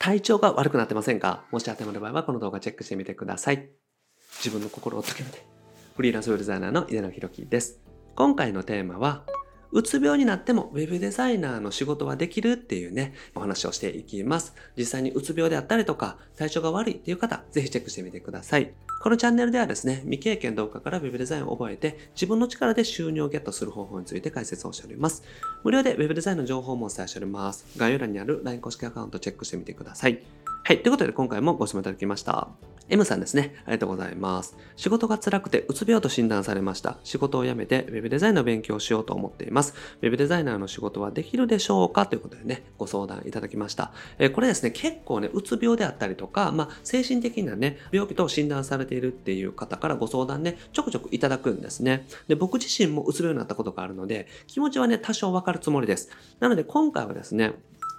体調が悪くなってませんか？もし当てはまる場合はこの動画チェックしてみてください。自分の心を解けるで。フリーランスウェブデザイナーの井出野博樹です。今回のテーマは、うつ病になっても Web デザイナーの仕事はできるっていうね、お話をしていきます。実際にうつ病であったりとか、体調が悪いっていう方、ぜひチェックしてみてください。このチャンネルではですね、未経験動画から Web デザインを覚えて、自分の力で収入をゲットする方法について解説をしております。無料で Web デザインの情報もお伝えしております。概要欄にある LINE 公式アカウントチェックしてみてください。はい。ということで今回もご質問いただきました。M さんですね。ありがとうございます。仕事が辛くてうつ病と診断されました。仕事を辞めて Web デザインの勉強をしようと思っています。Web デザイナーの仕事はできるでしょうか？ということでね、ご相談いただきました。えー、これですね、結構ね、うつ病であったりとか、まあ、精神的なね、病気と診断されているっていう方からご相談ね、ちょくちょくいただくんですね。で、僕自身もうつ病になったことがあるので、気持ちはね、多少わかるつもりです。なので今回はですね、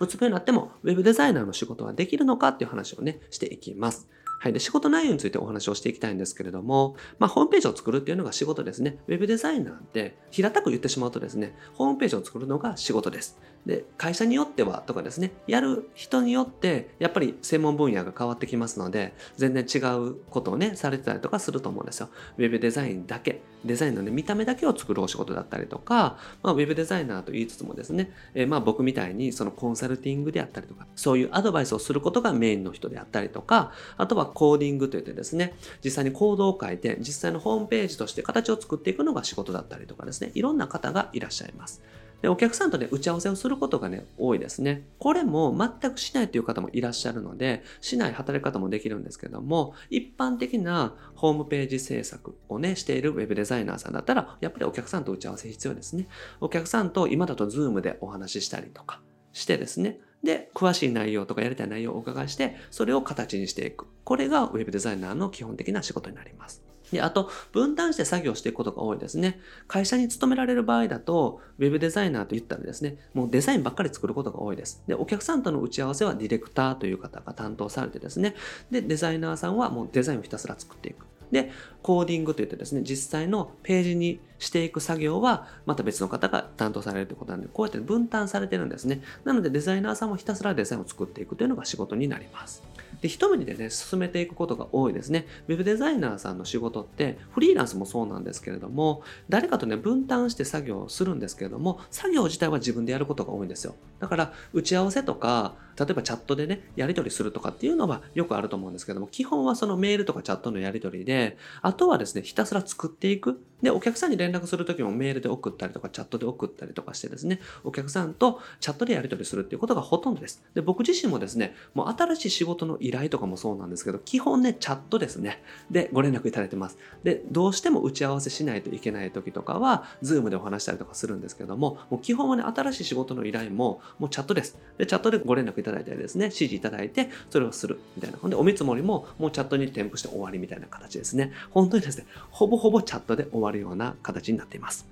うつ病になっても Web デザイナーの仕事はできるのかっていう話をね、していきます。はい。で、仕事内容についてお話をしていきたいんですけれども、まあ、ホームページを作るっていうのが仕事ですね。Web デザイナーって、平たく言ってしまうとですね、ホームページを作るのが仕事です。で、会社によってはとかですね、やる人によって、やっぱり専門分野が変わってきますので、全然違うことをね、されてたりとかすると思うんですよ。Web デザインだけ、デザインのね、見た目だけを作るお仕事だったりとか、まあ、Web デザイナーと言いつつもですね、えー、まあ僕みたいにそのコンサルティングであったりとか、そういうアドバイスをすることがメインの人であったりとか、あとはコーディングといってですね、実際にコードを書いて、実際のホームページとして形を作っていくのが仕事だったりとかですね、いろんな方がいらっしゃいます。で、お客さんとね、打ち合わせをすることがね、多いですね。これも全くしないという方もいらっしゃるので、しない働き方もできるんですけども、一般的なホームページ制作をね、しているウェブデザイナーさんだったら、やっぱりお客さんと打ち合わせ必要ですね。お客さんと今だと Zoom でお話ししたりとかしてですね、で、詳しい内容とかやりたい内容をお伺いして、それを形にしていく。これが Web デザイナーの基本的な仕事になります。で、あと、分担して作業していくことが多いですね。会社に勤められる場合だと、Web デザイナーと言ったらですね、もうデザインばっかり作ることが多いです。で、お客さんとの打ち合わせはディレクターという方が担当されてですね、で、デザイナーさんはもうデザインをひたすら作っていく。で、コーディングといってですね、実際のページにしていく作業は、また別の方が担当されるということなんで、こうやって分担されてるんですね。なので、デザイナーさんもひたすらデザインを作っていくというのが仕事になります。で、一目でね、進めていくことが多いですね。ウェブデザイナーさんの仕事って、フリーランスもそうなんですけれども、誰かとね、分担して作業をするんですけれども、作業自体は自分でやることが多いんですよ。だから、打ち合わせとか、例えばチャットでね、やり取りするとかっていうのはよくあると思うんですけども、基本はそのメールとかチャットのやり取りで、あとはですね、ひたすら作っていく。で、お客さんに連絡するときもメールで送ったりとか、チャットで送ったりとかしてですね、お客さんとチャットでやり取りするっていうことがほとんどです。で、僕自身もですね、もう新しい仕事の依頼とかもそうなんですけど、基本ね、チャットですね。で、ご連絡いただいてます。で、どうしても打ち合わせしないといけない時とかは、ズームでお話したりとかするんですけども、もう基本はね、新しい仕事の依頼も、もうチャットです。で、チャットでご連絡いただいたりですね、指示いただいて、それをするみたいな。ほんで、お見積もりももうチャットに添付して終わりみたいな形ですね。本当にですね、ほぼほぼチャットで終わるような形になっています。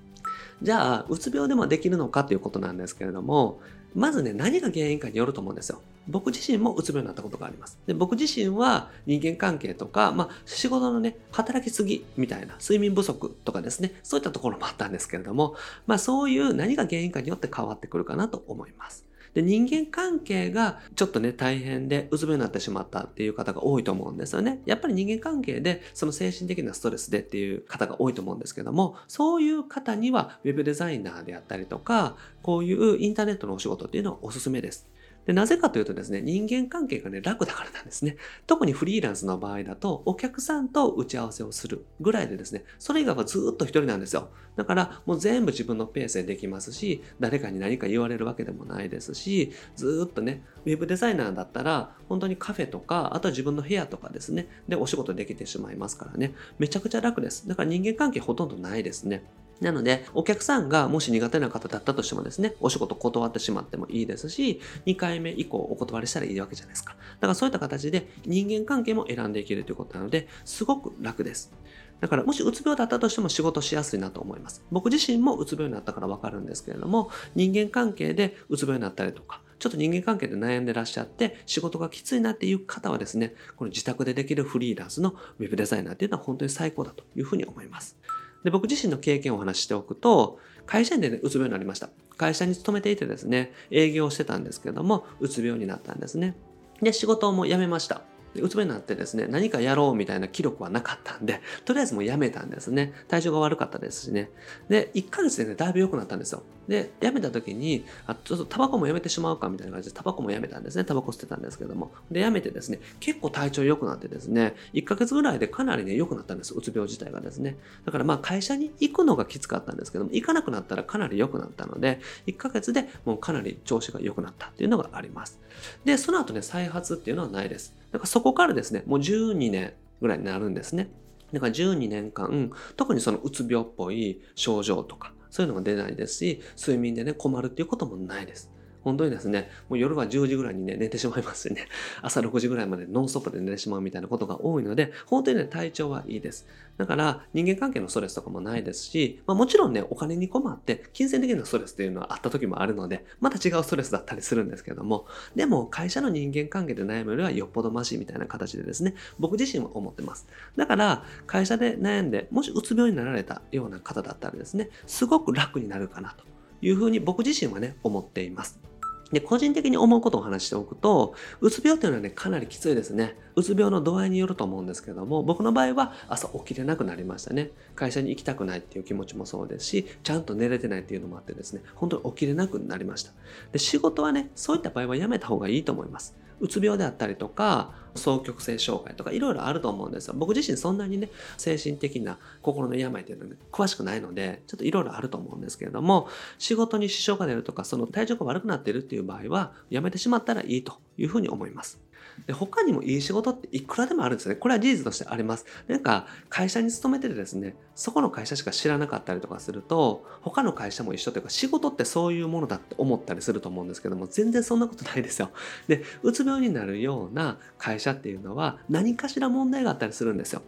じゃあ、うつ病でもできるのかということなんですけれども、まずね、何が原因かによると思うんですよ。僕自身もうつ病になったことがあります。で僕自身は人間関係とか、まあ、仕事のね、働きすぎみたいな、睡眠不足とかですね、そういったところもあったんですけれども、まあそういう何が原因かによって変わってくるかなと思います。で、人間関係がちょっとね、大変で、うつ病になってしまったっていう方が多いと思うんですよね。やっぱり人間関係で、その精神的なストレスでっていう方が多いと思うんですけども、そういう方には、ウェブデザイナーであったりとか、こういうインターネットのお仕事っていうのはおすすめです。で、なぜかというとですね、人間関係がね、楽だからなんですね。特にフリーランスの場合だと、お客さんと打ち合わせをするぐらいでですね、それ以外はずっと一人なんですよ。だから、もう全部自分のペースでできますし、誰かに何か言われるわけでもないですし、ずっとね、ウェブデザイナーだったら、本当にカフェとか、あとは自分の部屋とかですね、でお仕事できてしまいますからね、めちゃくちゃ楽です。だから人間関係ほとんどないですね。なので、お客さんがもし苦手な方だったとしてもですね、お仕事断ってしまってもいいですし、2回目以降お断りしたらいいわけじゃないですか。だからそういった形で人間関係も選んでいけるということなので、すごく楽です。だからもしうつ病だったとしても仕事しやすいなと思います。僕自身もうつ病になったからわかるんですけれども、人間関係でうつ病になったりとか、ちょっと人間関係で悩んでらっしゃって、仕事がきついなっていう方はですね、この自宅でできるフリーランスのウェブデザイナーっていうのは本当に最高だというふうに思います。で、僕自身の経験をお話ししておくと、会社員でね、うつ病になりました。会社に勤めていてですね、営業してたんですけれども、うつ病になったんですね。で、仕事も辞めました。でうつ病になってですね、何かやろうみたいな記録はなかったんで、とりあえずもうやめたんですね。体調が悪かったですしね。で、1ヶ月でね、だいぶ良くなったんですよ。で、やめた時に、あちょっとタバコもやめてしまうかみたいな感じで、タバコもやめたんですね。タバコ捨てたんですけども。で、やめてですね、結構体調良くなってですね、1ヶ月ぐらいでかなりね、良くなったんです。うつ病自体がですね。だからまあ会社に行くのがきつかったんですけども、行かなくなったらかなり良くなったので、1ヶ月でもうかなり調子が良くなったっていうのがあります。で、その後ね、再発っていうのはないです。だからそこからですね、もう12年ぐらいになるんですね。だから12年間、特にそのうつ病っぽい症状とか、そういうのが出ないですし、睡眠でね、困るっていうこともないです。本当にですね、もう夜は10時ぐらいにね、寝てしまいますしね、朝6時ぐらいまでノンストップで寝てしまうみたいなことが多いので、本当にね、体調はいいです。だから、人間関係のストレスとかもないですし、まあ、もちろんね、お金に困って、金銭的なストレスっていうのはあった時もあるので、また違うストレスだったりするんですけども、でも、会社の人間関係で悩むよりはよっぽどマシみたいな形でですね、僕自身は思ってます。だから、会社で悩んで、もしうつ病になられたような方だったらですね、すごく楽になるかなというふうに僕自身はね、思っています。で、個人的に思うことを話しておくと、うつ病というのはね、かなりきついですね。うつ病の度合いによると思うんですけども、僕の場合は朝起きれなくなりましたね。会社に行きたくないっていう気持ちもそうですし、ちゃんと寝れてないっていうのもあってですね、本当に起きれなくなりました。で、仕事はね、そういった場合はやめた方がいいと思います。うつ病であったりとか、双極性障害とかいろいろあると思うんですよ。僕自身そんなにね、精神的な心の病っていうのは、ね、詳しくないので、ちょっといろいろあると思うんですけれども、仕事に支障が出るとか、その体調が悪くなっているっていう場合は、やめてしまったらいいというふうに思います。で他にもいい仕事っていくらでもあるんですね。これは事実としてあります。なんか会社に勤めててですね、そこの会社しか知らなかったりとかすると、他の会社も一緒というか仕事ってそういうものだって思ったりすると思うんですけども、全然そんなことないですよ。で、うつ病になるような会社っていうのは何かしら問題があったりするんですよ。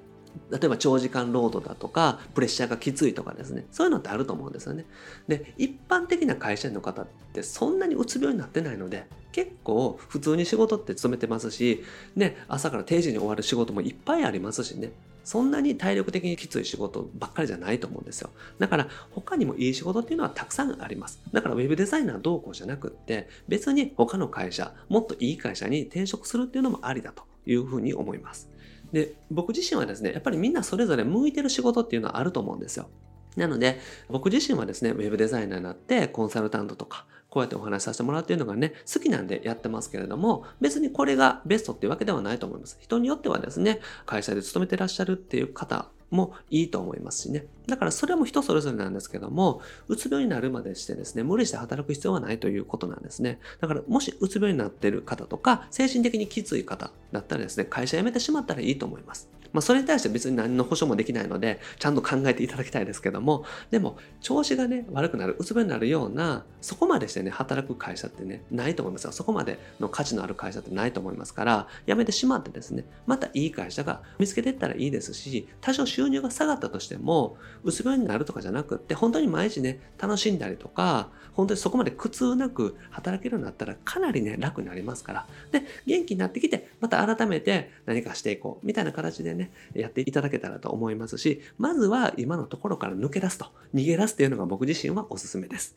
例えば長時間労働だとか、プレッシャーがきついとかですね。そういうのってあると思うんですよね。で、一般的な会社員の方ってそんなにうつ病になってないので、結構普通に仕事って勤めてますし、ね、朝から定時に終わる仕事もいっぱいありますしね。そんなに体力的にきつい仕事ばっかりじゃないと思うんですよ。だから他にもいい仕事っていうのはたくさんあります。だから web デザイナーどうこうじゃなくって別に他の会社、もっといい会社に転職するっていうのもありだというふうに思います。で、僕自身はですね、やっぱりみんなそれぞれ向いてる仕事っていうのはあると思うんですよ。なので、僕自身はですね、ウェブデザイナーになって、コンサルタントとか、こうやってお話しさせてもらうっていうのがね、好きなんでやってますけれども、別にこれがベストっていうわけではないと思います。人によってはですね、会社で勤めてらっしゃるっていう方もいいと思いますしね。だからそれも人それぞれなんですけども、うつ病になるまでしてですね、無理して働く必要はないということなんですね。だからもしうつ病になっている方とか、精神的にきつい方だったらですね、会社辞めてしまったらいいと思います。まあ、それに対して別に何の保証もできないので、ちゃんと考えていただきたいですけども、でも、調子がね、悪くなる、うつ病になるような、そこまでしてね、働く会社ってね、ないと思いますよ。そこまでの価値のある会社ってないと思いますから、辞めてしまってですね、またいい会社が見つけていったらいいですし、多少収入が下がったとしても、うつ病になるとかじゃなくって、本当に毎日ね、楽しんだりとか、本当にそこまで苦痛なく働けるようになったら、かなりね、楽になりますから。で、元気になってきて、また改めて何かしていこう、みたいな形でね、ね、やっていただけたらと思いますし、まずは今のところから抜け出すと、逃げ出すっていうのが僕自身はおすすめです。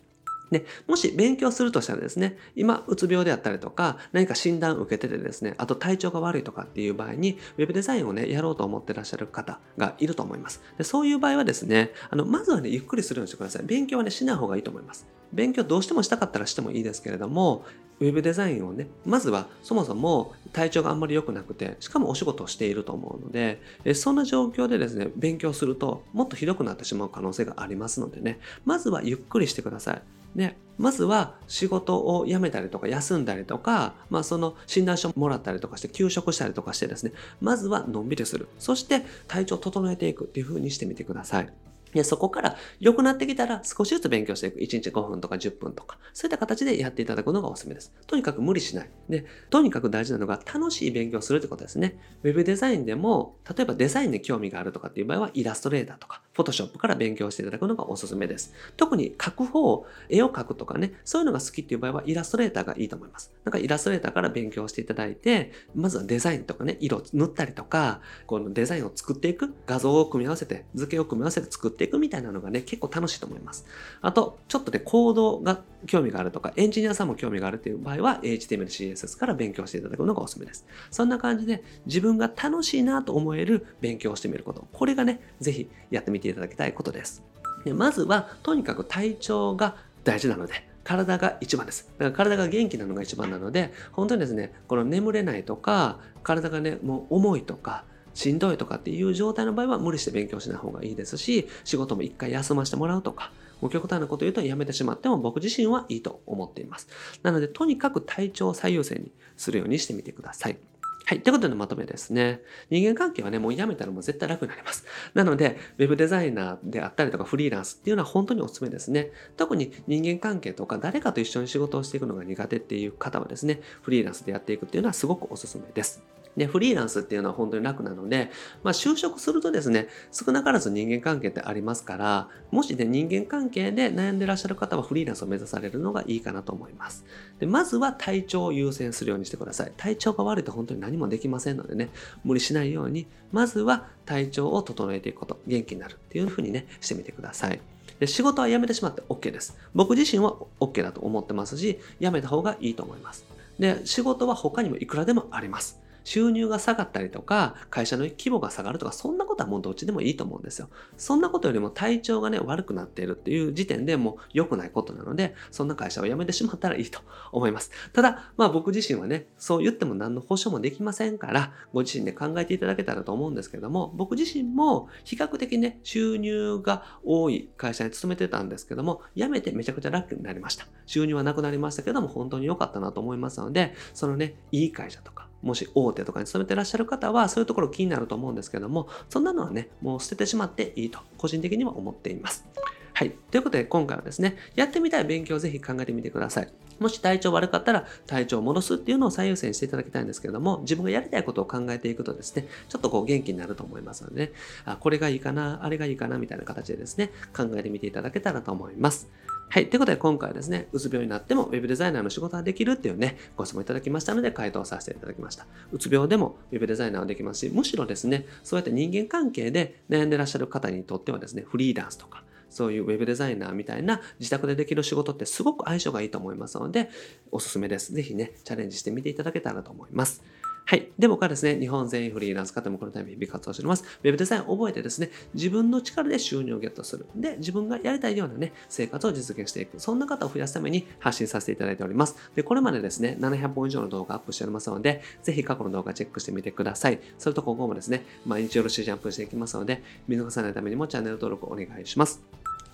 で、もし勉強するとしたらですね、今、うつ病であったりとか、何か診断を受けててですね、あと体調が悪いとかっていう場合に、ウェブデザインをね、やろうと思ってらっしゃる方がいると思います。でそういう場合はですね、あの、まずはね、ゆっくりするようにしてください。勉強はね、しない方がいいと思います。勉強どうしてもしたかったらしてもいいですけれども、ウェブデザインをね、まずはそもそも体調があんまり良くなくて、しかもお仕事をしていると思うので、そんな状況でですね、勉強するともっとひどくなってしまう可能性がありますのでね、まずはゆっくりしてください。で、まずは仕事を辞めたりとか休んだりとか、まあその診断書もらったりとかして休職したりとかしてですね、まずはのんびりする。そして体調を整えていくっていう風にしてみてください。で、そこから良くなってきたら少しずつ勉強していく。1日5分とか10分とか、そういった形でやっていただくのがおすすめです。とにかく無理しない。で、とにかく大事なのが楽しい勉強するってことですね。ウェブデザインでも、例えばデザインに興味があるとかっていう場合は、イラストレーターとか、Photoshop から勉強していただくのがおすすめです。特に書く方、絵を描くとかね、そういうのが好きっていう場合はイラストレーターがいいと思います。なんかイラストレーターから勉強していただいて、まずはデザインとかね、色塗ったりとか、このデザインを作っていく、画像を組み合わせて、図形を組み合わせて作っていくみたいなのがね、結構楽しいと思います。あと、ちょっとね、コードが興味があるとか、エンジニアさんも興味があるっていう場合は、HTML、CSS から勉強していただくのがおすすめです。そんな感じで、自分が楽しいなと思える勉強をしてみること。これがね、ぜひやってみていただきたいことです。でまずは、とにかく体調が大事なので、体が一番です。だから体が元気なのが一番なので、本当にですね、この眠れないとか、体がね、もう重いとか、しんどいとかっていう状態の場合は無理して勉強しない方がいいですし、仕事も一回休ませてもらうとか、もう極端なこと言うとやめてしまっても僕自身はいいと思っています。なので、とにかく体調を最優先にするようにしてみてください。はい。ということでまとめですね。人間関係はね、もうやめたらもう絶対楽になります。なので、ウェブデザイナーであったりとかフリーランスっていうのは本当におすすめですね。特に人間関係とか誰かと一緒に仕事をしていくのが苦手っていう方はですね、フリーランスでやっていくっていうのはすごくおすすめです。で、フリーランスっていうのは本当に楽なので、まあ、就職するとですね、少なからず人間関係ってありますから、もしね、人間関係で悩んでらっしゃる方はフリーランスを目指されるのがいいかなと思います。で、まずは体調を優先するようにしてください。体調が悪いと本当に何もできませんのでね、無理しないように、まずは体調を整えていくこと、元気になるっていうふうにね、してみてください。で仕事は辞めてしまって OK です。僕自身は OK だと思ってますし、辞めた方がいいと思います。で、仕事は他にもいくらでもあります。収入が下がったりとか、会社の規模が下がるとか、そんなことはもうどっちでもいいと思うんですよ。そんなことよりも体調がね、悪くなっているっていう時点でもう良くないことなので、そんな会社を辞めてしまったらいいと思います。ただ、まあ僕自身はね、そう言っても何の保証もできませんから、ご自身で考えていただけたらと思うんですけども、僕自身も比較的ね、収入が多い会社に勤めてたんですけども、辞めてめちゃくちゃ楽になりました。収入はなくなりましたけども、本当に良かったなと思いますので、そのね、いい会社とか、もし大手とかに勤めてらっしゃる方は、そういうところ気になると思うんですけども、そんなのはね、もう捨ててしまっていいと、個人的には思っています。はい。ということで、今回はですね、やってみたい勉強をぜひ考えてみてください。もし体調悪かったら体調を戻すっていうのを最優先していただきたいんですけども、自分がやりたいことを考えていくとですね、ちょっとこう元気になると思いますのでね、あこれがいいかな、あれがいいかな、みたいな形でですね、考えてみていただけたらと思います。はい。ということで今回はですね、うつ病になっても Web デザイナーの仕事ができるっていうね、ご質問いただきましたので回答させていただきました。うつ病でも Web デザイナーはできますし、むしろですね、そうやって人間関係で悩んでらっしゃる方にとってはですね、フリーランスとか、そういうウェブデザイナーみたいな自宅でできる仕事ってすごく相性がいいと思いますので、おすすめです。ぜひね、チャレンジしてみていただけたらと思います。はい。で、僕はですね、日本全員フリーランス方もこのために日々活動しております。ウェブデザインを覚えてですね、自分の力で収入をゲットする。で、自分がやりたいようなね、生活を実現していく。そんな方を増やすために発信させていただいております。で、これまでですね、700本以上の動画アップしておりますので、ぜひ過去の動画チェックしてみてください。それと今後もですね、毎日よろしいジャンプしていきますので、見逃さないためにもチャンネル登録お願いします。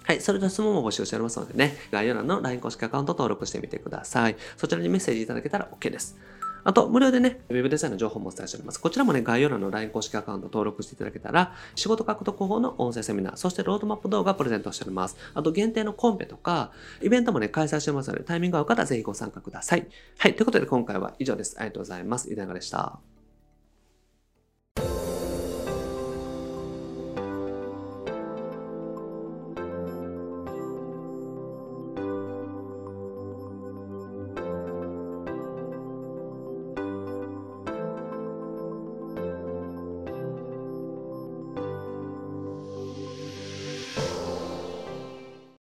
はい。それでは質問も募集しておりますのでね、概要欄の LINE 公式アカウント登録してみてください。そちらにメッセージいただけたら OK です。あと、無料でね、ウェブデザインの情報もお伝えしております。こちらもね、概要欄の LINE 公式アカウント登録していただけたら、仕事獲得法の音声セミナー、そしてロードマップ動画プレゼントしております。あと、限定のコンペとか、イベントもね、開催してますので、タイミング合う方はぜひご参加ください。はい。ということで、今回は以上です。ありがとうございます。いかがでした。